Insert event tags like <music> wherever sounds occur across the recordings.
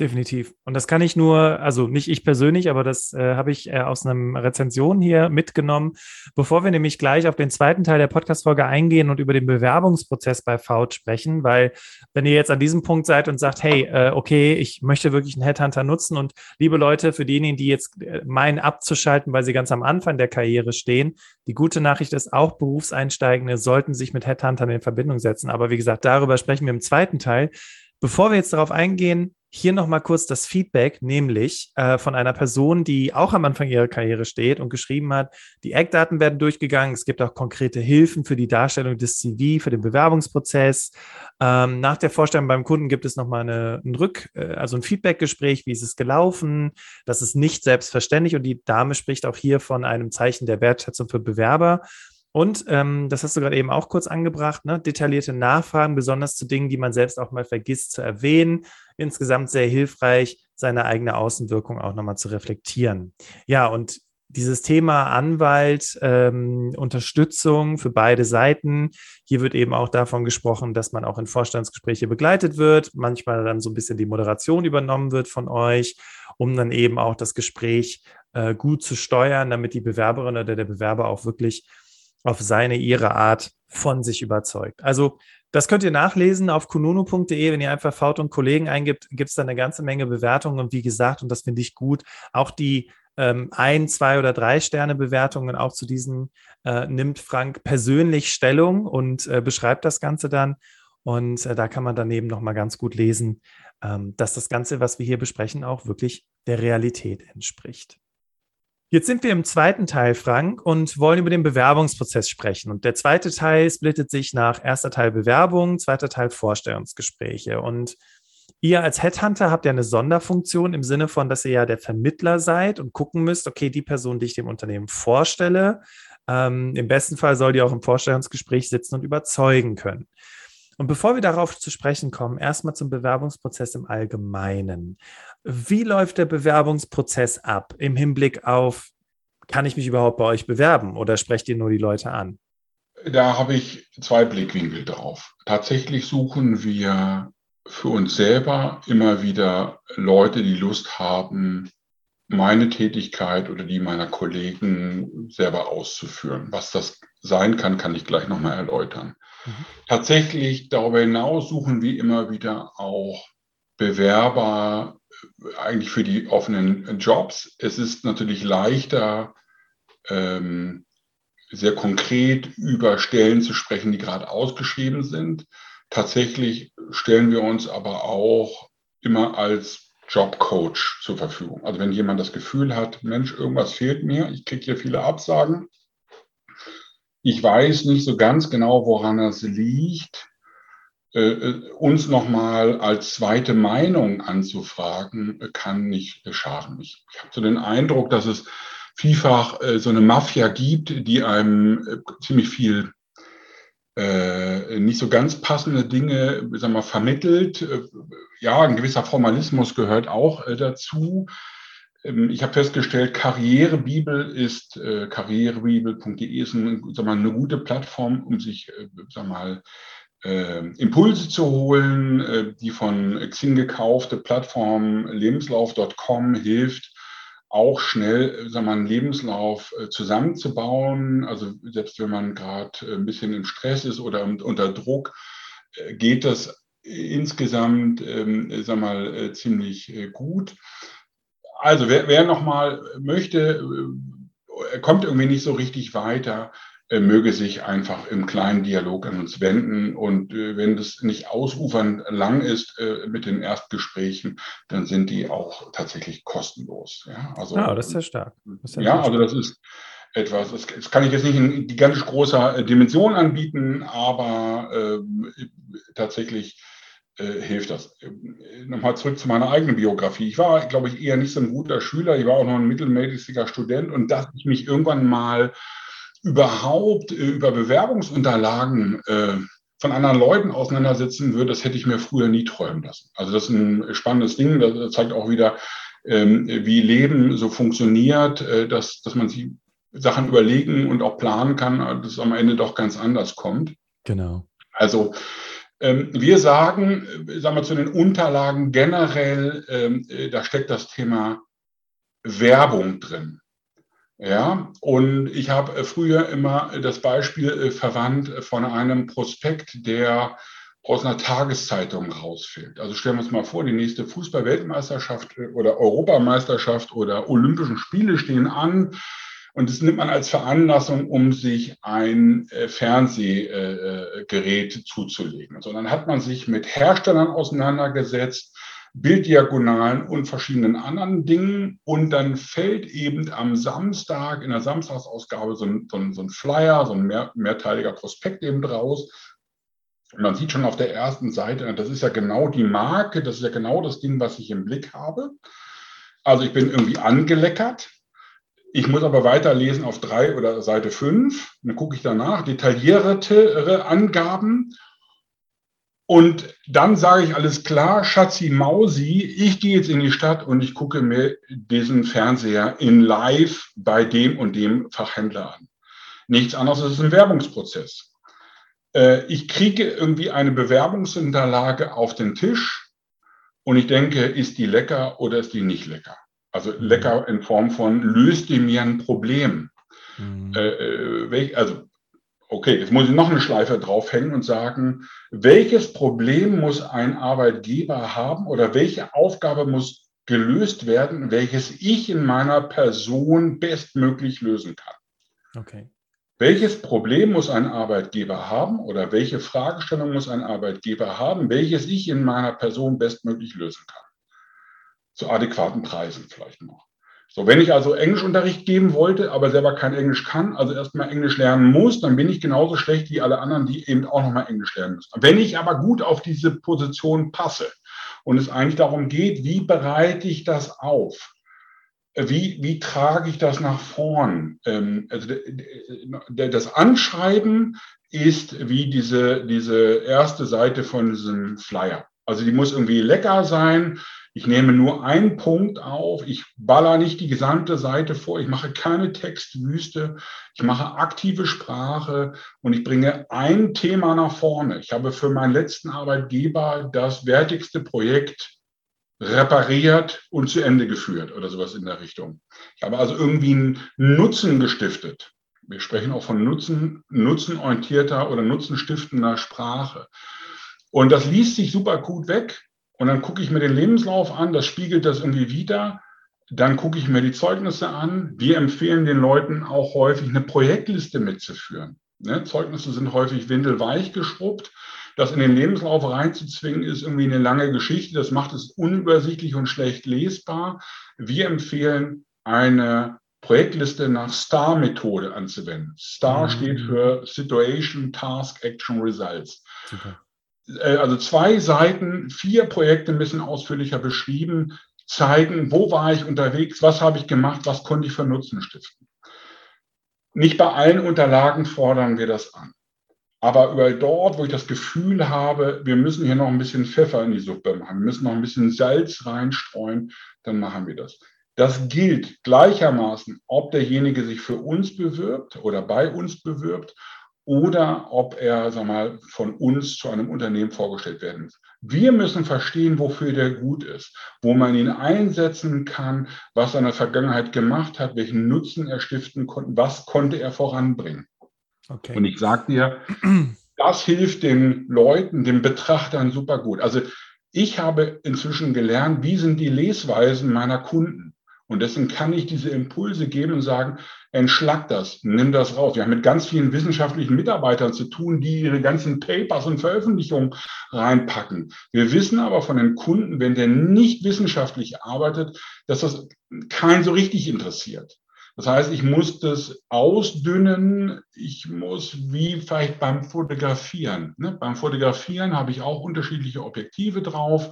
Definitiv. Und das kann ich nur, also nicht ich persönlich, aber das äh, habe ich äh, aus einer Rezension hier mitgenommen. Bevor wir nämlich gleich auf den zweiten Teil der Podcast-Folge eingehen und über den Bewerbungsprozess bei Faut sprechen, weil wenn ihr jetzt an diesem Punkt seid und sagt, hey, äh, okay, ich möchte wirklich einen Headhunter nutzen und liebe Leute, für diejenigen, die jetzt äh, meinen abzuschalten, weil sie ganz am Anfang der Karriere stehen, die gute Nachricht ist, auch Berufseinsteigende sollten sich mit Headhuntern in Verbindung setzen. Aber wie gesagt, darüber sprechen wir im zweiten Teil. Bevor wir jetzt darauf eingehen, hier nochmal kurz das Feedback, nämlich äh, von einer Person, die auch am Anfang ihrer Karriere steht und geschrieben hat, die Eckdaten werden durchgegangen. Es gibt auch konkrete Hilfen für die Darstellung des CV, für den Bewerbungsprozess. Ähm, nach der Vorstellung beim Kunden gibt es nochmal eine, ein Rück, äh, also ein Feedbackgespräch, wie ist es gelaufen. Das ist nicht selbstverständlich und die Dame spricht auch hier von einem Zeichen der Wertschätzung für Bewerber. Und ähm, das hast du gerade eben auch kurz angebracht, ne? detaillierte Nachfragen, besonders zu Dingen, die man selbst auch mal vergisst zu erwähnen. Insgesamt sehr hilfreich, seine eigene Außenwirkung auch nochmal zu reflektieren. Ja, und dieses Thema Anwalt, ähm, Unterstützung für beide Seiten. Hier wird eben auch davon gesprochen, dass man auch in Vorstandsgespräche begleitet wird, manchmal dann so ein bisschen die Moderation übernommen wird von euch, um dann eben auch das Gespräch äh, gut zu steuern, damit die Bewerberin oder der Bewerber auch wirklich auf seine, ihre Art von sich überzeugt. Also das könnt ihr nachlesen auf kununu.de. Wenn ihr einfach Faut und Kollegen eingibt, gibt es da eine ganze Menge Bewertungen. Und wie gesagt, und das finde ich gut, auch die ähm, ein, zwei oder drei Sterne Bewertungen auch zu diesen äh, nimmt Frank persönlich Stellung und äh, beschreibt das Ganze dann. Und äh, da kann man daneben nochmal ganz gut lesen, ähm, dass das Ganze, was wir hier besprechen, auch wirklich der Realität entspricht. Jetzt sind wir im zweiten Teil, Frank, und wollen über den Bewerbungsprozess sprechen. Und der zweite Teil splittet sich nach erster Teil Bewerbung, zweiter Teil Vorstellungsgespräche. Und ihr als Headhunter habt ja eine Sonderfunktion im Sinne von, dass ihr ja der Vermittler seid und gucken müsst, okay, die Person, die ich dem Unternehmen vorstelle, ähm, im besten Fall soll die auch im Vorstellungsgespräch sitzen und überzeugen können. Und bevor wir darauf zu sprechen kommen, erstmal zum Bewerbungsprozess im Allgemeinen. Wie läuft der Bewerbungsprozess ab im Hinblick auf, kann ich mich überhaupt bei euch bewerben oder sprecht ihr nur die Leute an? Da habe ich zwei Blickwinkel drauf. Tatsächlich suchen wir für uns selber immer wieder Leute, die Lust haben, meine Tätigkeit oder die meiner Kollegen selber auszuführen. Was das sein kann, kann ich gleich nochmal erläutern. Mhm. Tatsächlich darüber hinaus suchen wir immer wieder auch Bewerber eigentlich für die offenen Jobs. Es ist natürlich leichter, ähm, sehr konkret über Stellen zu sprechen, die gerade ausgeschrieben sind. Tatsächlich stellen wir uns aber auch immer als Jobcoach zur Verfügung. Also wenn jemand das Gefühl hat, Mensch, irgendwas fehlt mir, ich kriege hier viele Absagen, ich weiß nicht so ganz genau, woran das liegt, äh, äh, uns nochmal als zweite Meinung anzufragen, kann nicht schaden. Ich, ich habe so den Eindruck, dass es vielfach äh, so eine Mafia gibt, die einem äh, ziemlich viel äh, nicht so ganz passende Dinge sagen wir, vermittelt. Äh, ja, ein gewisser Formalismus gehört auch dazu. Ähm, ich habe festgestellt, Karrierebibel ist, äh, karrierebibel.de ist ein, mal, eine gute Plattform, um sich, äh, sag mal, äh, Impulse zu holen. Äh, die von Xing gekaufte Plattform lebenslauf.com hilft auch schnell sag mal, einen Lebenslauf äh, zusammenzubauen. Also selbst wenn man gerade ein bisschen im Stress ist oder unter Druck, äh, geht das insgesamt ähm, sag mal, ziemlich gut. Also wer, wer nochmal möchte, er kommt irgendwie nicht so richtig weiter, äh, möge sich einfach im kleinen Dialog an uns wenden. Und äh, wenn das nicht ausufernd lang ist äh, mit den Erstgesprächen, dann sind die auch tatsächlich kostenlos. Ja, also, ah, das ist ja stark. Ist ja, ja also das ist etwas, das, das, kann ich jetzt nicht in gigantisch großer Dimension anbieten, aber äh, tatsächlich äh, hilft das. Nochmal zurück zu meiner eigenen Biografie. Ich war, glaube ich, eher nicht so ein guter Schüler. Ich war auch noch ein mittelmäßiger Student und dass ich mich irgendwann mal überhaupt äh, über Bewerbungsunterlagen äh, von anderen Leuten auseinandersetzen würde, das hätte ich mir früher nie träumen lassen. Also das ist ein spannendes Ding. Das zeigt auch wieder, ähm, wie Leben so funktioniert, äh, dass, dass man sich Sachen überlegen und auch planen kann, dass es am Ende doch ganz anders kommt. Genau. Also Ähm, wir sagen, äh, sagen wir zu den Unterlagen generell, ähm, äh, da steckt das Thema Werbung drin. Ja, und ich habe früher immer das Beispiel verwandt von einem Prospekt, der aus einer Tageszeitung rausfällt. Also stellen wir uns mal vor, die nächste Fußball-Weltmeisterschaft oder Europameisterschaft oder Olympischen Spiele stehen an. Und das nimmt man als Veranlassung, um sich ein äh, Fernsehgerät äh, zuzulegen. So, dann hat man sich mit Herstellern auseinandergesetzt, Bilddiagonalen und verschiedenen anderen Dingen. Und dann fällt eben am Samstag, in der Samstagsausgabe, so ein, so ein, so ein Flyer, so ein mehr, mehrteiliger Prospekt eben draus. Und man sieht schon auf der ersten Seite, das ist ja genau die Marke, das ist ja genau das Ding, was ich im Blick habe. Also ich bin irgendwie angeleckert. Ich muss aber weiterlesen auf drei oder Seite fünf. Dann gucke ich danach, detailliertere Angaben. Und dann sage ich alles klar, Schatzi Mausi, ich gehe jetzt in die Stadt und ich gucke mir diesen Fernseher in live bei dem und dem Fachhändler an. Nichts anderes ist ein Werbungsprozess. Äh, ich kriege irgendwie eine Bewerbungsunterlage auf den Tisch und ich denke, ist die lecker oder ist die nicht lecker? Also mhm. lecker in Form von, löst die mir ein Problem? Mhm. Äh, äh also, okay, jetzt muss ich noch eine Schleife draufhängen und sagen, welches Problem muss ein Arbeitgeber haben oder welche Aufgabe muss gelöst werden, welches ich in meiner Person bestmöglich lösen kann? Okay. Welches Problem muss ein Arbeitgeber haben oder welche Fragestellung muss ein Arbeitgeber haben, welches ich in meiner Person bestmöglich lösen kann? Zu adäquaten Preisen vielleicht noch. So, wenn ich also Englischunterricht geben wollte, aber selber kein Englisch kann, also erstmal Englisch lernen muss, dann bin ich genauso schlecht wie alle anderen, die eben auch nochmal Englisch lernen müssen. Wenn ich aber gut auf diese Position passe und es eigentlich darum geht, wie bereite ich das auf? Wie, wie trage ich das nach vorn? Ähm, also das Anschreiben ist wie diese, diese erste Seite von diesem Flyer. Also die muss irgendwie lecker sein, ich nehme nur einen Punkt auf. Ich baller nicht die gesamte Seite vor. Ich mache keine Textwüste. Ich mache aktive Sprache und ich bringe ein Thema nach vorne. Ich habe für meinen letzten Arbeitgeber das wertigste Projekt repariert und zu Ende geführt oder sowas in der Richtung. Ich habe also irgendwie einen Nutzen gestiftet. Wir sprechen auch von Nutzen, nutzenorientierter oder nutzenstiftender Sprache. Und das liest sich super gut weg. Und dann gucke ich mir den Lebenslauf an, das spiegelt das irgendwie wieder. Dann gucke ich mir die Zeugnisse an. Wir empfehlen den Leuten auch häufig eine Projektliste mitzuführen. Ne? Zeugnisse sind häufig windelweich geschrubbt. Das in den Lebenslauf reinzuzwingen, ist irgendwie eine lange Geschichte. Das macht es unübersichtlich und schlecht lesbar. Wir empfehlen eine Projektliste nach STAR-Methode anzuwenden. STAR mhm. steht für Situation, Task, Action, Results. Super. Äh, also zwei Seiten, vier Projekte bisschen ausführlicher beschrieben, zeigen, wo war ich unterwegs, was habe ich gemacht, was konnte ich für Nutzen stiften. Nicht bei allen Unterlagen fordern wir das an. Aber überall dort, wo ich das Gefühl habe, wir müssen hier noch ein bisschen Pfeffer in die Suppe machen, wir müssen noch ein bisschen Salz reinstreuen, dann machen wir das. Das gilt gleichermaßen, ob derjenige sich für uns bewirbt oder bei uns bewirbt oder ob er sag mal, von uns zu einem Unternehmen vorgestellt werden muss. Wir müssen verstehen, wofür der gut ist, wo man ihn einsetzen kann, was er in der Vergangenheit gemacht hat, welchen Nutzen er stiften konnte, was konnte er voranbringen. Okay. Und ich sage dir, das hilft den Leuten, den Betrachtern super gut. Also ich habe inzwischen gelernt, wie sind die Lesweisen meiner Kunden. Und deswegen kann ich diese Impulse geben und sagen, entschlag das, nimm das raus. Wir haben mit ganz vielen wissenschaftlichen Mitarbeitern zu tun, die ihre ganzen Papers und Veröffentlichungen reinpacken. Wir wissen aber von den Kunden, wenn der nicht wissenschaftlich arbeitet, dass das keinen so richtig interessiert. Das heißt, ich muss das ausdünnen. Ich muss wie vielleicht beim Fotografieren. Ne? Beim Fotografieren habe ich auch unterschiedliche Objektive drauf.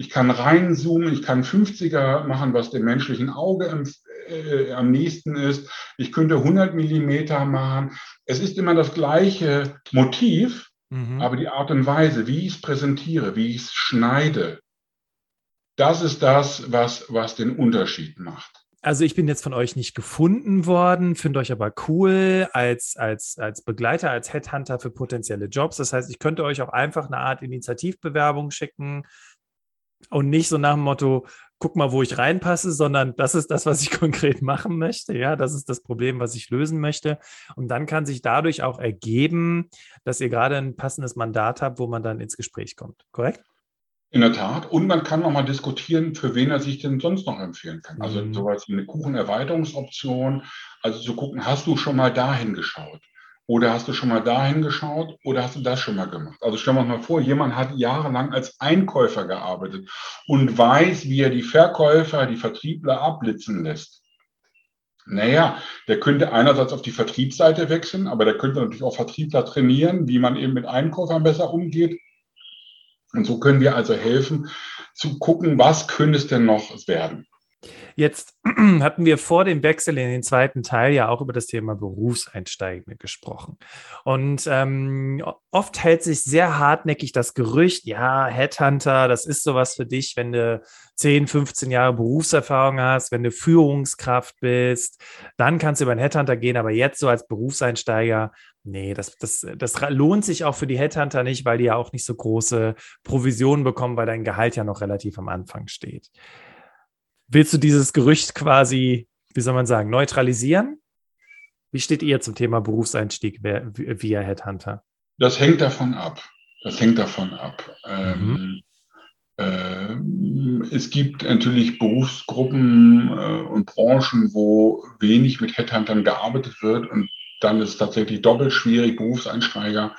Ich kann reinzoomen, ich kann 50er machen, was dem menschlichen Auge am, äh, am nächsten ist. Ich könnte 100 Millimeter machen. Es ist immer das gleiche Motiv, mhm. aber die Art und Weise, wie ich es präsentiere, wie ich es schneide, das ist das, was, was den Unterschied macht. also ich bin jetzt von euch nicht gefunden worden, finde euch aber cool als, als, als Begleiter, als Headhunter für potenzielle Jobs. Das heißt, ich könnte euch auch einfach eine Art Initiativbewerbung schicken und nicht so nach dem Motto, guck mal, wo ich reinpasse, sondern das ist das, was ich <laughs> konkret machen möchte. Ja, das ist das Problem, was ich lösen möchte. Und dann kann sich dadurch auch ergeben, dass ihr gerade ein passendes Mandat habt, wo man dann ins Gespräch kommt. Korrekt? In der Tat. Und man kann nochmal diskutieren, für wen er sich denn sonst noch empfehlen kann. Also mhm. sowas wie eine Kuchenerweiterungsoption. Also zu gucken, hast du schon mal dahin geschaut? Oder hast du schon mal dahin geschaut? Oder hast du das schon mal gemacht? Also stellen wir uns mal vor, jemand hat jahrelang als Einkäufer gearbeitet und weiß, wie er die Verkäufer, die Vertriebler abblitzen lässt. Naja, der könnte einerseits auf die Vertriebsseite wechseln, aber der könnte natürlich auch Vertriebler trainieren, wie man eben mit Einkäufern besser umgeht und so können wir also helfen zu gucken, was könnte es denn noch werden. Jetzt <clears throat> hatten wir vor dem Wechsel in den zweiten Teil ja auch über das Thema Berufseinsteigende gesprochen. Und ähm, oft hält sich sehr hartnäckig das Gerücht, ja, Headhunter, das ist sowas für dich, wenn du 10, 15 Jahre Berufserfahrung hast, wenn du Führungskraft bist, dann kannst du über einen Headhunter gehen, aber jetzt so als Berufseinsteiger, nee, das, das, das lohnt sich auch für die Headhunter nicht, weil die ja auch nicht so große Provisionen bekommen, weil dein Gehalt ja noch relativ am Anfang steht. Willst du dieses Gerücht quasi, wie soll man sagen, neutralisieren? Wie steht ihr zum Thema Berufseinstieg via Headhunter? Das hängt davon ab. Das hängt davon ab. Mhm. Ähm, äh, es gibt natürlich Berufsgruppen äh, und Branchen, wo wenig mit Headhuntern gearbeitet wird und dann ist es tatsächlich doppelt schwierig, Berufseinsteiger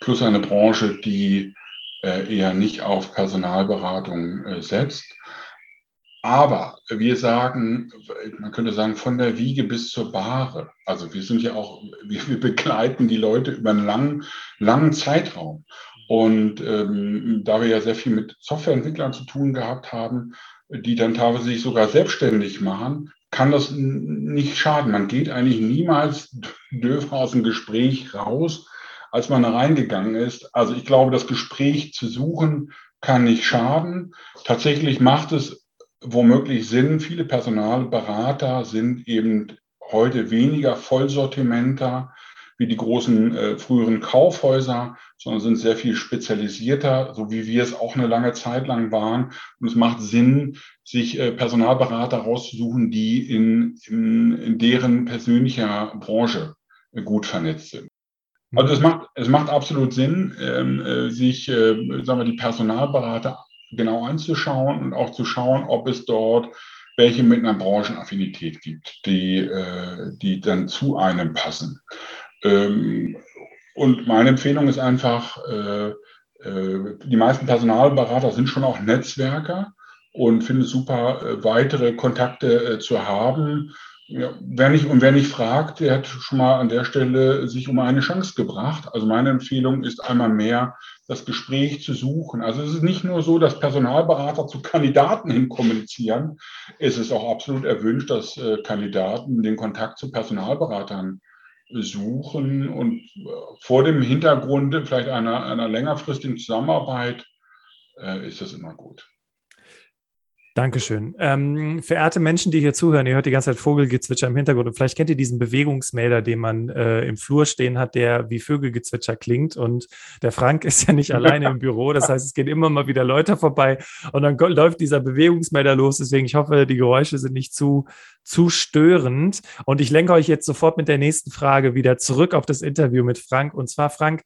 plus eine Branche, die äh, eher nicht auf Personalberatung äh, setzt. Aber wir sagen, man könnte sagen, von der Wiege bis zur Bahre. Also wir sind ja auch, wir, begleiten die Leute über einen langen, langen Zeitraum. Und ähm, da wir ja sehr viel mit Softwareentwicklern zu tun gehabt haben, die dann teilweise sich sogar selbstständig machen, kann das nicht schaden. Man geht eigentlich niemals <laughs> dürfer aus dem Gespräch raus, als man reingegangen ist. Also ich glaube, das Gespräch zu suchen kann nicht schaden. Tatsächlich macht es womöglich Sinn. Viele Personalberater sind eben heute weniger Vollsortimenter wie die großen äh, früheren Kaufhäuser, sondern sind sehr viel spezialisierter, so wie wir es auch eine lange Zeit lang waren. Und es macht Sinn, sich äh, Personalberater rauszusuchen, die in, in, in deren persönlicher Branche äh, gut vernetzt sind. Also es macht, es macht absolut Sinn, ähm, äh, sich, äh, sagen wir, die Personalberater genau anzuschauen und auch zu schauen, ob es dort welche mit einer Branchenaffinität gibt, die, äh, die dann zu einem passen. Ähm, und meine Empfehlung ist einfach, äh, äh, die meisten Personalberater sind schon auch Netzwerker und finde es super, äh, weitere Kontakte äh, zu haben. Ja, wer nicht, und wer nicht fragt, der hat schon mal an der Stelle sich um eine Chance gebracht. Also meine Empfehlung ist einmal mehr, das Gespräch zu suchen. Also es ist nicht nur so, dass Personalberater zu Kandidaten hin kommunizieren. Es ist auch absolut erwünscht, dass äh, Kandidaten den Kontakt zu Personalberatern suchen und äh, vor dem Hintergrund vielleicht einer, einer längerfristigen Zusammenarbeit äh, ist das immer gut. Dankeschön. Ähm, verehrte Menschen, die hier zuhören, ihr hört die ganze Zeit Vogelgezwitscher im Hintergrund und vielleicht kennt ihr diesen Bewegungsmelder, den man äh, im Flur stehen hat, der wie Vögelgezwitscher klingt und der Frank ist ja nicht <laughs> alleine im Büro, das heißt, es gehen immer mal wieder Leute vorbei und dann läuft dieser Bewegungsmelder los, deswegen ich hoffe, die Geräusche sind nicht zu, zu störend und ich lenke euch jetzt sofort mit der nächsten Frage wieder zurück auf das Interview mit Frank und zwar Frank,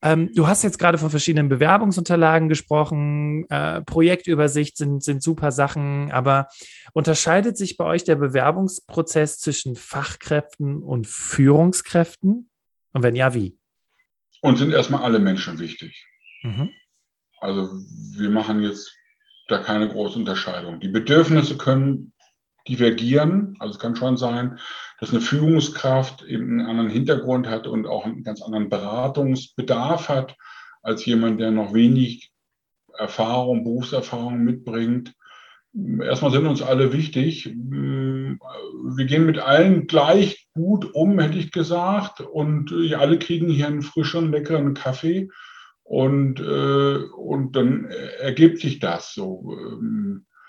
ähm, du hast jetzt gerade von verschiedenen Bewerbungsunterlagen gesprochen. Äh, Projektübersicht sind, sind super Sachen, aber unterscheidet sich bei euch der Bewerbungsprozess zwischen Fachkräften und Führungskräften? Und wenn ja, wie? Und sind erstmal alle Menschen wichtig. Mhm. Also wir machen jetzt da keine große Unterscheidung. Die Bedürfnisse können divergieren. Also es kann schon sein, dass eine Führungskraft eben einen anderen Hintergrund hat und auch einen ganz anderen Beratungsbedarf hat als jemand, der noch wenig Erfahrung, Berufserfahrung mitbringt. Erstmal sind uns alle wichtig. Wir gehen mit allen gleich gut um, hätte ich gesagt. Und alle kriegen hier einen frischen, leckeren Kaffee. Und, äh, und dann ergibt sich das so.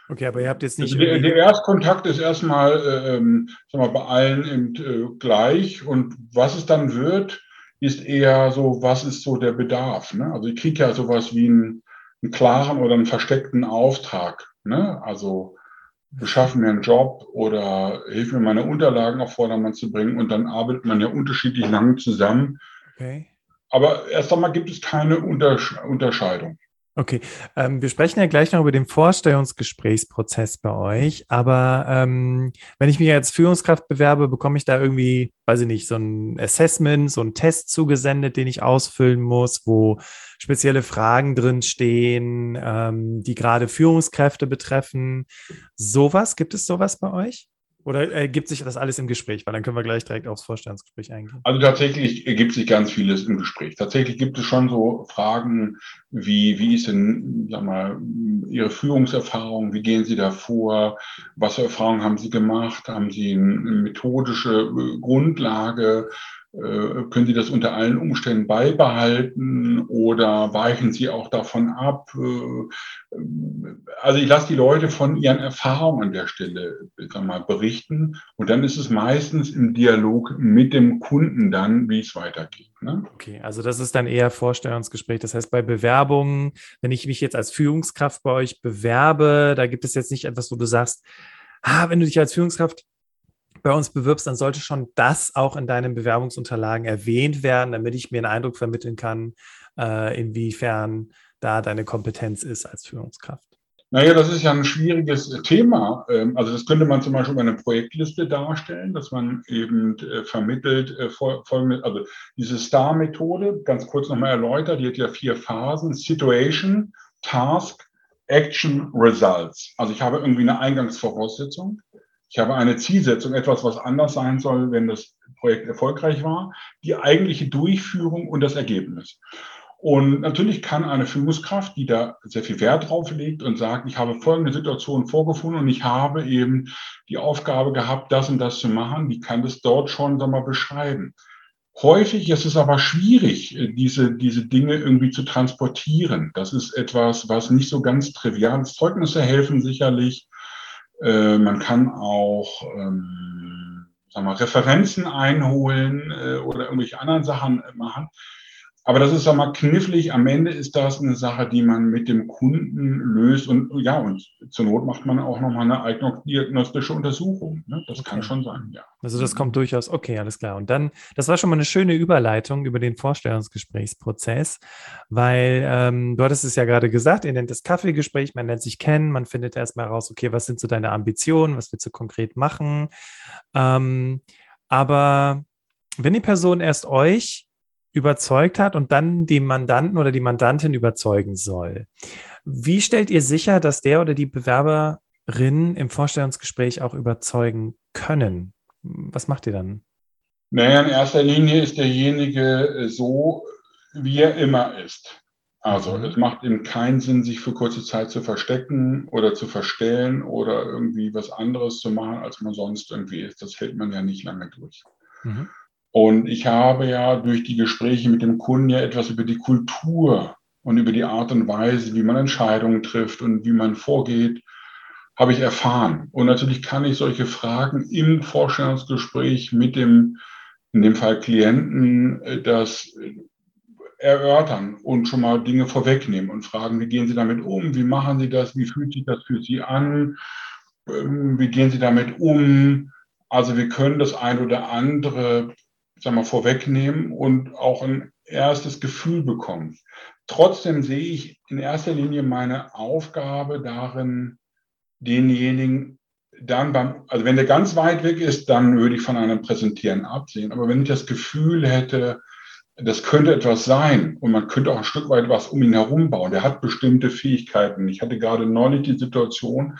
Okay, aber ihr habt jetzt nicht. Also der, der, Erstkontakt ist erstmal, äh, ähm, sag mal, bei allen eben, äh, gleich. Und was es dann wird, ist eher so, was ist so der Bedarf? Ne? Also ich kriege ja sowas wie einen, einen klaren oder einen versteckten Auftrag. Ne? Also beschaffen mir einen Job oder hilf mir meine Unterlagen auf Vordermann zu bringen und dann arbeitet man ja unterschiedlich lang zusammen. Okay. Aber erst einmal gibt es keine Untersch Unterscheidung. Okay, ähm, wir sprechen ja gleich noch über den Vorstellungsgesprächsprozess bei euch, aber ähm, wenn ich mich als Führungskraft bewerbe, bekomme ich da irgendwie, weiß ich nicht, so ein Assessment, so ein Test zugesendet, den ich ausfüllen muss, wo spezielle Fragen drin stehen, ähm, die gerade Führungskräfte betreffen. Sowas, gibt es sowas bei euch? Oder ergibt sich das alles im Gespräch? Weil dann können wir gleich direkt aufs Vorstellungsgespräch eingehen. Also tatsächlich ergibt sich ganz vieles im Gespräch. Tatsächlich gibt es schon so Fragen wie, wie ist denn, sag mal, Ihre Führungserfahrung? Wie gehen Sie da vor? Was für Erfahrungen haben Sie gemacht? Haben Sie eine methodische Grundlage? Äh, können Sie das unter allen Umständen beibehalten oder weichen Sie auch davon ab? Äh, also ich lasse die Leute von ihren Erfahrungen an der Stelle sag mal, berichten und dann ist es meistens im Dialog mit dem Kunden dann, wie es weitergeht. Ne? Okay, also das ist dann eher Vorstellungsgespräch. Das heißt, bei Bewerbungen, wenn ich mich jetzt als Führungskraft bei euch bewerbe, da gibt es jetzt nicht etwas, wo du sagst, ah, wenn du dich als Führungskraft bei uns bewirbst, dann sollte schon das auch in deinen Bewerbungsunterlagen erwähnt werden, damit ich mir einen Eindruck vermitteln kann, äh, inwiefern da deine Kompetenz ist als Führungskraft. Naja, das ist ja ein schwieriges Thema. Ähm, also das könnte man zum Beispiel bei einer Projektliste darstellen, dass man eben äh, vermittelt äh, folgende, also diese STAR-Methode, ganz kurz nochmal erläutert, die hat ja vier Phasen, Situation, Task, Action, Results. Also ich habe irgendwie eine Eingangsvoraussetzung. Ich habe eine Zielsetzung, etwas, was anders sein soll, wenn das Projekt erfolgreich war, die eigentliche Durchführung und das Ergebnis. Und natürlich kann eine Führungskraft, die da sehr viel Wert drauf legt und sagt, ich habe folgende Situation vorgefunden und ich habe eben die Aufgabe gehabt, das und das zu machen, die kann das dort schon sag mal, beschreiben. Häufig ist es aber schwierig, diese, diese Dinge irgendwie zu transportieren. Das ist etwas, was nicht so ganz trivial ist. Zeugnisse helfen sicherlich, äh, man kann auch ähm, sagen wir, Referenzen einholen äh, oder irgendwelche anderen Sachen machen. Aber das ist mal knifflig. Am Ende ist das eine Sache, die man mit dem Kunden löst. Und ja, und zur Not macht man auch nochmal eine eigene diagnostische Untersuchung. Ne? Das okay. kann schon sein, ja. Also das kommt durchaus, okay, alles klar. Und dann, das war schon mal eine schöne Überleitung über den Vorstellungsgesprächsprozess, weil ähm, du hattest es ja gerade gesagt, ihr nennt das Kaffeegespräch, man nennt sich kennen, man findet erstmal raus, okay, was sind so deine Ambitionen, was willst du konkret machen? Ähm, aber wenn die Person erst euch überzeugt hat und dann den Mandanten oder die Mandantin überzeugen soll. Wie stellt ihr sicher, dass der oder die Bewerberin im Vorstellungsgespräch auch überzeugen können? Was macht ihr dann? Naja, in erster Linie ist derjenige so, wie er immer ist. Also mhm. es macht ihm keinen Sinn, sich für kurze Zeit zu verstecken oder zu verstellen oder irgendwie was anderes zu machen, als man sonst irgendwie ist. Das hält man ja nicht lange durch. Mhm. Und ich habe ja durch die Gespräche mit dem Kunden ja etwas über die Kultur und über die Art und Weise, wie man Entscheidungen trifft und wie man vorgeht, habe ich erfahren. Und natürlich kann ich solche Fragen im Vorstellungsgespräch mit dem, in dem Fall Klienten, äh, das erörtern und schon mal Dinge vorwegnehmen und fragen, wie gehen Sie damit um? Wie machen Sie das? Wie fühlt sich das für Sie an? Ähm, wie gehen Sie damit um? Also wir können das ein oder andere sag mal, vorwegnehmen und auch ein erstes Gefühl bekommen. Trotzdem sehe ich in erster Linie meine Aufgabe darin, denjenigen dann beim, also wenn der ganz weit weg ist, dann würde ich von einem Präsentieren absehen. Aber wenn ich das Gefühl hätte, das könnte etwas sein und man könnte auch ein Stück weit was um ihn herum bauen. Der hat bestimmte Fähigkeiten. Ich hatte gerade neulich die Situation,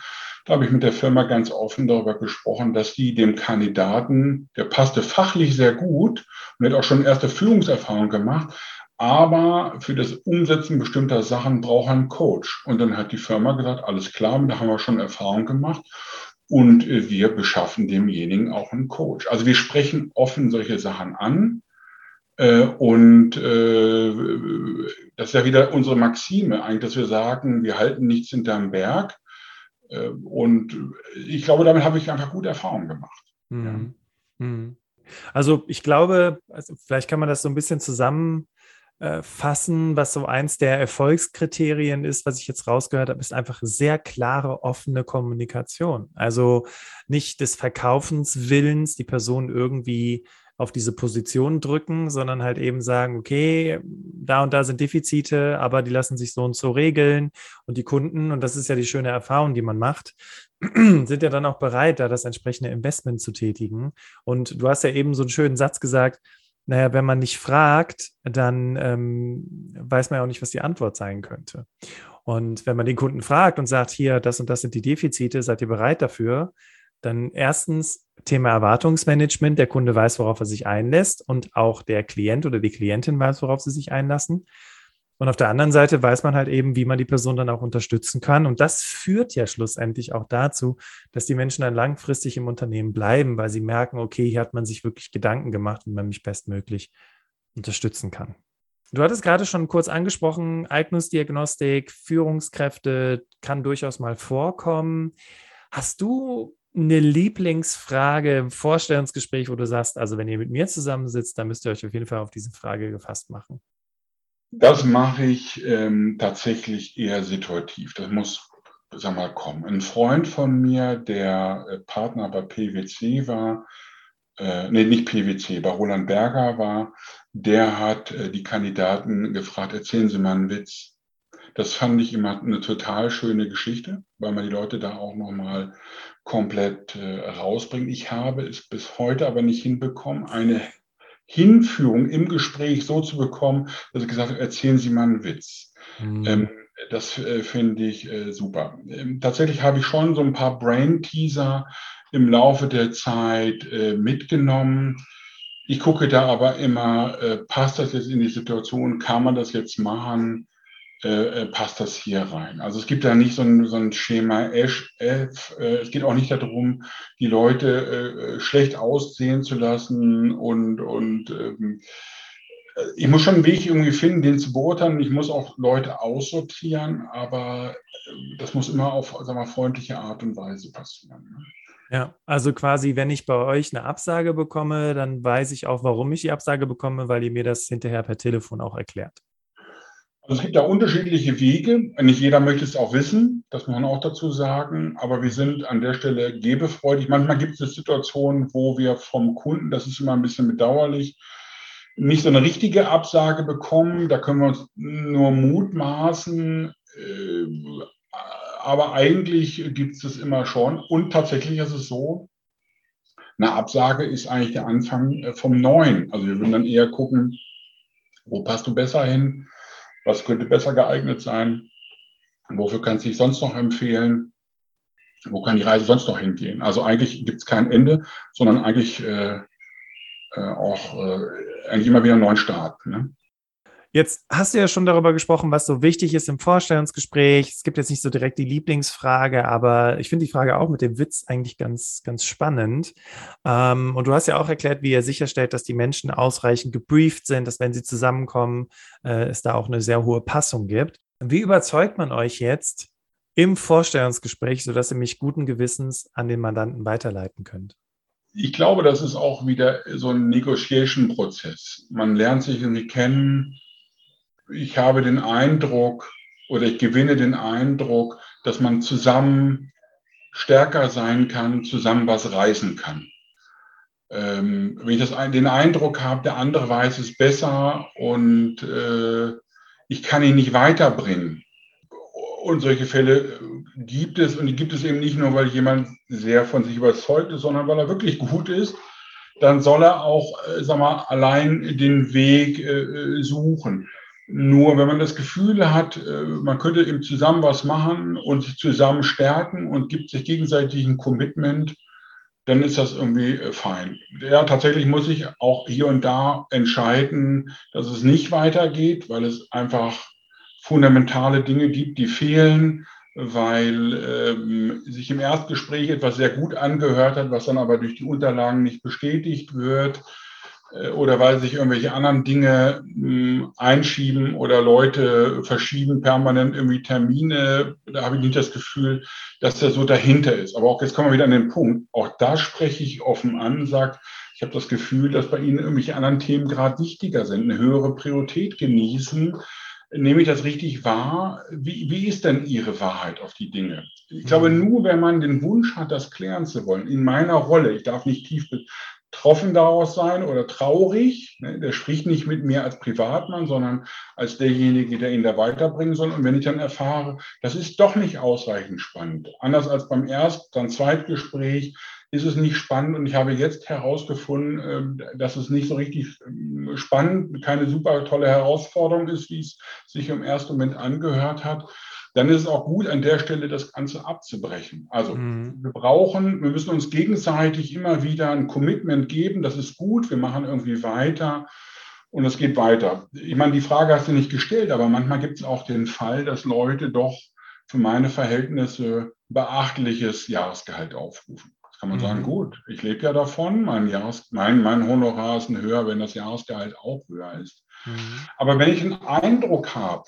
da habe ich mit der Firma ganz offen darüber gesprochen, dass die dem Kandidaten, der passte fachlich sehr gut und hat auch schon erste Führungserfahrung gemacht, aber für das Umsetzen bestimmter Sachen braucht er einen Coach. Und dann hat die Firma gesagt, alles klar, da haben wir schon Erfahrung gemacht. Und wir beschaffen demjenigen auch einen Coach. Also wir sprechen offen solche Sachen an. Äh, und äh, das ist ja wieder unsere Maxime, eigentlich, dass wir sagen, wir halten nichts hinterm Berg, Äh, und ich glaube, damit habe ich einfach gute Erfahrungen gemacht. Mhm. Ja. Mhm. Also ich glaube, also vielleicht kann man das so ein bisschen zusammenfassen, was so eins der Erfolgskriterien ist, was ich jetzt rausgehört habe, ist einfach sehr klare, offene Kommunikation. Also nicht des Verkaufenswillens, die Person irgendwie auf diese Position drücken, sondern halt eben sagen, okay, da und da sind Defizite, aber die lassen sich so und so regeln. Und die Kunden, und das ist ja die schöne Erfahrung, die man macht, <clears throat> sind ja dann auch bereit, da das entsprechende Investment zu tätigen. Und du hast ja eben so einen schönen Satz gesagt, naja, wenn man nicht fragt, dann ähm, weiß man ja auch nicht, was die Antwort sein könnte. Und wenn man den Kunden fragt und sagt, hier, das und das sind die Defizite, seid ihr bereit dafür? Dann erstens Thema Erwartungsmanagement. Der Kunde weiß, worauf er sich einlässt und auch der Klient oder die Klientin weiß, worauf sie sich einlassen. Und auf der anderen Seite weiß man halt eben, wie man die Person dann auch unterstützen kann. Und das führt ja schlussendlich auch dazu, dass die Menschen dann langfristig im Unternehmen bleiben, weil sie merken, okay, hier hat man sich wirklich Gedanken gemacht, wie man mich bestmöglich unterstützen kann. Du hattest gerade schon kurz angesprochen, Eignungsdiagnostik, Führungskräfte kann durchaus mal vorkommen. Hast du eine Lieblingsfrage im Vorstellungsgespräch, wo du sagst, also wenn ihr mit mir zusammensitzt, dann müsst ihr euch auf jeden Fall auf diese Frage gefasst machen? Das mache ich ähm, tatsächlich eher situativ. Das muss, sag mal, kommen. Ein Freund von mir, der äh, Partner bei PwC war, äh, nee, nicht PwC, bei Roland Berger war, der hat äh, die Kandidaten gefragt, erzählen Sie mal einen Witz. Das fand ich immer eine total schöne Geschichte, weil man die Leute da auch nochmal komplett äh, rausbringt. Ich habe es bis heute aber nicht hinbekommen, eine Hinführung im Gespräch so zu bekommen, dass ich gesagt habe, erzählen Sie mal einen Witz. Mhm. Ähm, das äh, finde ich äh, super. Ähm, tatsächlich habe ich schon so ein paar Brain-Teaser im Laufe der Zeit äh, mitgenommen. Ich gucke da aber immer, äh, passt das jetzt in die Situation, kann man das jetzt machen? Äh, äh, passt das hier rein. Also es gibt da nicht so ein, so ein Schema F. Äh, es geht auch nicht darum, die Leute schlecht aussehen zu lassen und, und ähm, ich muss schon einen Weg irgendwie finden, den zu beurteilen. Ich muss auch Leute aussortieren, aber das muss immer auf sagen wir, freundliche Art und Weise passieren. Ne? Ja, also quasi, wenn ich bei euch eine Absage bekomme, dann weiß ich auch, warum ich die Absage bekomme, weil ihr mir das hinterher per Telefon auch erklärt. Es gibt da unterschiedliche Wege. Nicht jeder möchte es auch wissen, das muss man auch dazu sagen. Aber wir sind an der Stelle gebefreudig. Manchmal gibt es Situationen, wo wir vom Kunden, das ist immer ein bisschen bedauerlich, nicht so eine richtige Absage bekommen. Da können wir uns nur mutmaßen. Äh, aber eigentlich gibt es das immer schon. Und tatsächlich ist es so, eine Absage ist eigentlich der Anfang vom Neuen. Also wir würden dann eher gucken, wo passt du besser hin? Was könnte besser geeignet sein? Wofür kann es sich sonst noch empfehlen? Wo kann die Reise sonst noch hingehen? Also eigentlich gibt es kein Ende, sondern eigentlich äh, äh, auch äh, eigentlich immer wieder einen neuen Start. Ne? Jetzt hast du ja schon darüber gesprochen, was so wichtig ist im Vorstellungsgespräch. Es gibt jetzt nicht so direkt die Lieblingsfrage, aber ich finde die Frage auch mit dem Witz eigentlich ganz, ganz spannend. Ähm, und du hast ja auch erklärt, wie ihr sicherstellt, dass die Menschen ausreichend gebrieft sind, dass wenn sie zusammenkommen, äh, es da auch eine sehr hohe Passung gibt. Wie überzeugt man euch jetzt im Vorstellungsgespräch, sodass ihr mich guten Gewissens an den Mandanten weiterleiten könnt? Ich glaube, das ist auch wieder so ein Negotiation-Prozess. Man lernt sich irgendwie kennen, ich habe den Eindruck oder ich gewinne den Eindruck, dass man zusammen stärker sein kann, zusammen was reißen kann. Ähm, wenn ich das, den Eindruck habe, der andere weiß es besser und äh, ich kann ihn nicht weiterbringen. Und solche Fälle gibt es und die gibt es eben nicht nur, weil jemand sehr von sich überzeugt ist, sondern weil er wirklich gut ist. Dann soll er auch, äh, sag mal, allein den Weg äh, suchen. Nur wenn man das Gefühl hat, äh, man könnte eben zusammen was machen und sich zusammen stärken und gibt sich gegenseitig ein Commitment, dann ist das irgendwie äh, fein. Ja, tatsächlich muss ich auch hier und da entscheiden, dass es nicht weitergeht, weil es einfach fundamentale Dinge gibt, die fehlen, weil ähm, sich im Erstgespräch etwas sehr gut angehört hat, was dann aber durch die Unterlagen nicht bestätigt wird oder weil sich irgendwelche anderen Dinge hm, einschieben oder Leute verschieben permanent irgendwie Termine. Da habe ich nicht das Gefühl, dass der so dahinter ist. Aber auch jetzt kommen wir wieder an den Punkt. Auch da spreche ich offen an, sage, ich habe das Gefühl, dass bei Ihnen irgendwelche anderen Themen gerade wichtiger sind, eine höhere Priorität genießen. Nehme ich das richtig wahr? Wie, wie ist denn Ihre Wahrheit auf die Dinge? Ich glaube, mhm. nur wenn man den Wunsch hat, das klären zu wollen, in meiner Rolle, ich darf nicht tief betroffen daraus sein oder traurig, ne, der spricht nicht mit mir als Privatmann, sondern als derjenige, der ihn da weiterbringen soll. Und wenn ich dann erfahre, das ist doch nicht ausreichend spannend, anders als beim Erst-, dann Zweitgespräch, ist es nicht spannend. Und ich habe jetzt herausgefunden, ähm, dass es nicht so richtig ähm, spannend, keine super tolle Herausforderung ist, wie es sich im ersten Moment angehört hat. Dann ist es auch gut, an der Stelle das Ganze abzubrechen. Also mhm. wir brauchen, wir müssen uns gegenseitig immer wieder ein Commitment geben. Das ist gut. Wir machen irgendwie weiter. Und es geht weiter. Ich meine, die Frage hast du nicht gestellt, aber manchmal gibt es auch den Fall, dass Leute doch für meine Verhältnisse beachtliches Jahresgehalt aufrufen kann man mhm. sagen, gut, ich lebe ja davon, mein, Jahres, mein, mein Honorar ist höher, wenn das Jahresgehalt auch höher ist. Mhm. Aber wenn ich einen Eindruck habe,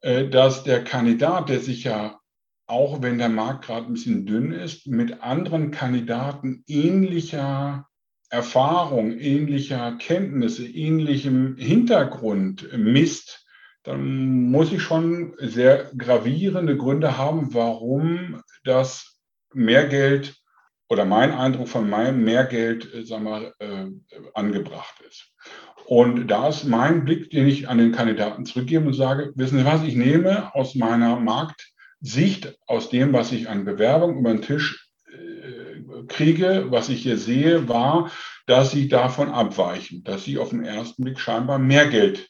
dass der Kandidat, der sich ja, auch wenn der Markt gerade ein bisschen dünn ist, mit anderen Kandidaten ähnlicher Erfahrung, ähnlicher Kenntnisse, ähnlichem Hintergrund misst, dann muss ich schon sehr gravierende Gründe haben, warum das Mehrgeld oder mein Eindruck von meinem Mehrgeld, äh, sag mal, äh, angebracht ist. Und da ist mein Blick, den ich an den Kandidaten zurückgebe und sage, wissen Sie was, ich nehme aus meiner Marktsicht, aus dem, was ich an Bewerbung über den Tisch äh, kriege, was ich hier sehe, war, dass sie davon abweichen, dass sie auf den ersten Blick scheinbar mehr Geld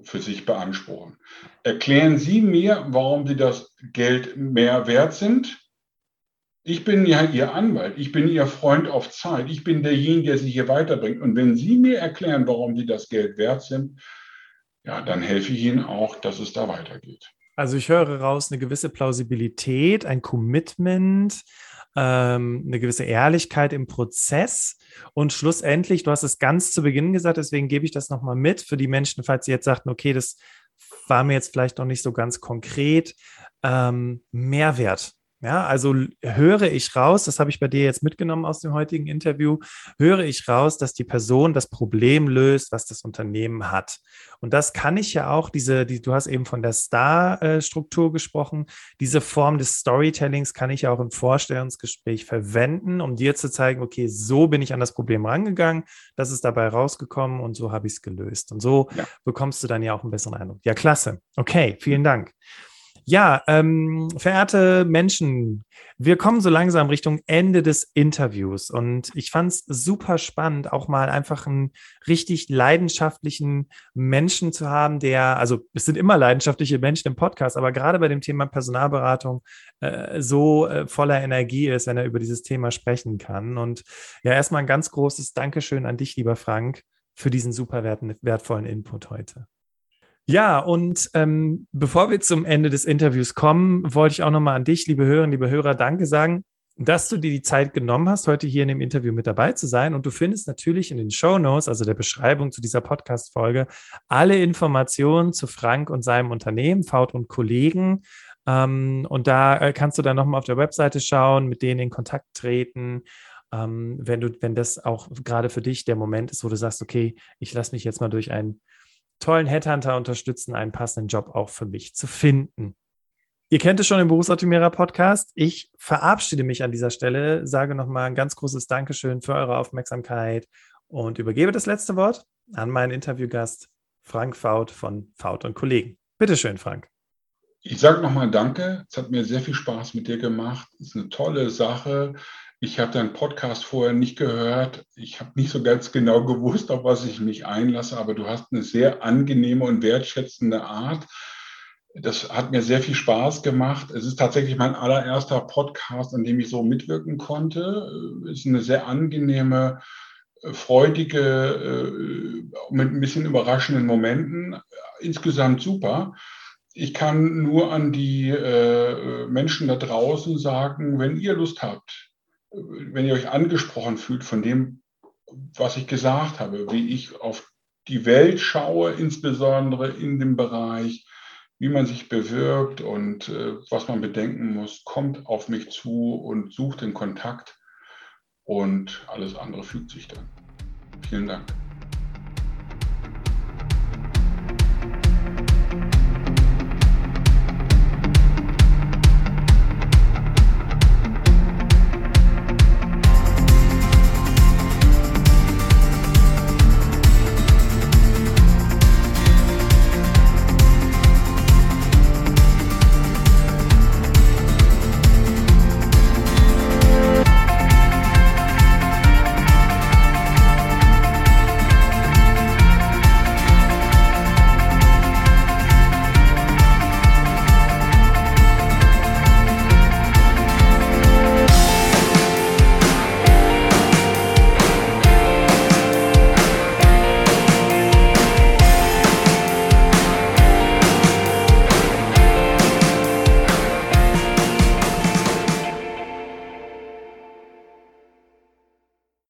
für sich beanspruchen. Erklären Sie mir, warum Sie das Geld mehr wert sind ich bin ja Ihr Anwalt, ich bin Ihr Freund auf Zeit, ich bin derjenige, der Sie hier weiterbringt. Und wenn Sie mir erklären, warum Sie das Geld wert sind, ja, dann helfe ich Ihnen auch, dass es da weitergeht. Also ich höre raus eine gewisse Plausibilität, ein Commitment, ähm, eine gewisse Ehrlichkeit im Prozess und schlussendlich, du hast es ganz zu Beginn gesagt, deswegen gebe ich das nochmal mit für die Menschen, falls sie jetzt sagten, okay, das war mir jetzt vielleicht noch nicht so ganz konkret, ähm, Mehrwert. Ja, also höre ich raus, das habe ich bei dir jetzt mitgenommen aus dem heutigen Interview, höre ich raus, dass die Person das Problem löst, was das Unternehmen hat. Und das kann ich ja auch, diese, die, du hast eben von der Star-Struktur gesprochen, diese Form des Storytellings kann ich ja auch im Vorstellungsgespräch verwenden, um dir zu zeigen, okay, so bin ich an das Problem rangegangen, das ist dabei rausgekommen und so habe ich es gelöst. Und so ja. bekommst du dann ja auch einen besseren Eindruck. Ja, klasse. Okay, vielen Dank. Ja, ähm, verehrte Menschen, wir kommen so langsam Richtung Ende des Interviews und ich fand es super spannend, auch mal einfach einen richtig leidenschaftlichen Menschen zu haben, der, also es sind immer leidenschaftliche Menschen im Podcast, aber gerade bei dem Thema Personalberatung äh, so äh, voller Energie ist, wenn er über dieses Thema sprechen kann. Und ja, erstmal ein ganz großes Dankeschön an dich, lieber Frank, für diesen super wertvollen Input heute. Ja, und ähm, bevor wir zum Ende des Interviews kommen, wollte ich auch nochmal an dich, liebe Hörerinnen, liebe Hörer, Danke sagen, dass du dir die Zeit genommen hast, heute hier in dem Interview mit dabei zu sein. Und du findest natürlich in den Show Notes, also der Beschreibung zu dieser Podcast-Folge, alle Informationen zu Frank und seinem Unternehmen, Faut und Kollegen. Ähm, und da äh, kannst du dann nochmal auf der Webseite schauen, mit denen in Kontakt treten. Ähm, wenn du, wenn das auch gerade für dich der Moment ist, wo du sagst, okay, ich lasse mich jetzt mal durch ein tollen Headhunter unterstützen, einen passenden Job auch für mich zu finden. Ihr kennt es schon im Berufsoptimierer Podcast. Ich verabschiede mich an dieser Stelle, sage nochmal ein ganz großes Dankeschön für eure Aufmerksamkeit und übergebe das letzte Wort an meinen Interviewgast Frank Faut von Faut und Kollegen. Bitte schön, Frank. Ich sage nochmal Danke. Es hat mir sehr viel Spaß mit dir gemacht. Es ist eine tolle Sache. Ich habe deinen Podcast vorher nicht gehört. Ich habe nicht so ganz genau gewusst, auf was ich mich einlasse, aber du hast eine sehr angenehme und wertschätzende Art. Das hat mir sehr viel Spaß gemacht. Es ist tatsächlich mein allererster Podcast, an dem ich so mitwirken konnte. Es ist eine sehr angenehme, freudige, äh, mit ein bisschen überraschenden Momenten. Insgesamt super. Ich kann nur an die äh, Menschen da draußen sagen, wenn ihr Lust habt, wenn ihr euch angesprochen fühlt von dem, was ich gesagt habe, wie ich auf die Welt schaue, insbesondere in dem Bereich, wie man sich bewirbt und äh, was man bedenken muss, kommt auf mich zu und sucht den Kontakt und alles andere fügt sich dann. Vielen Dank.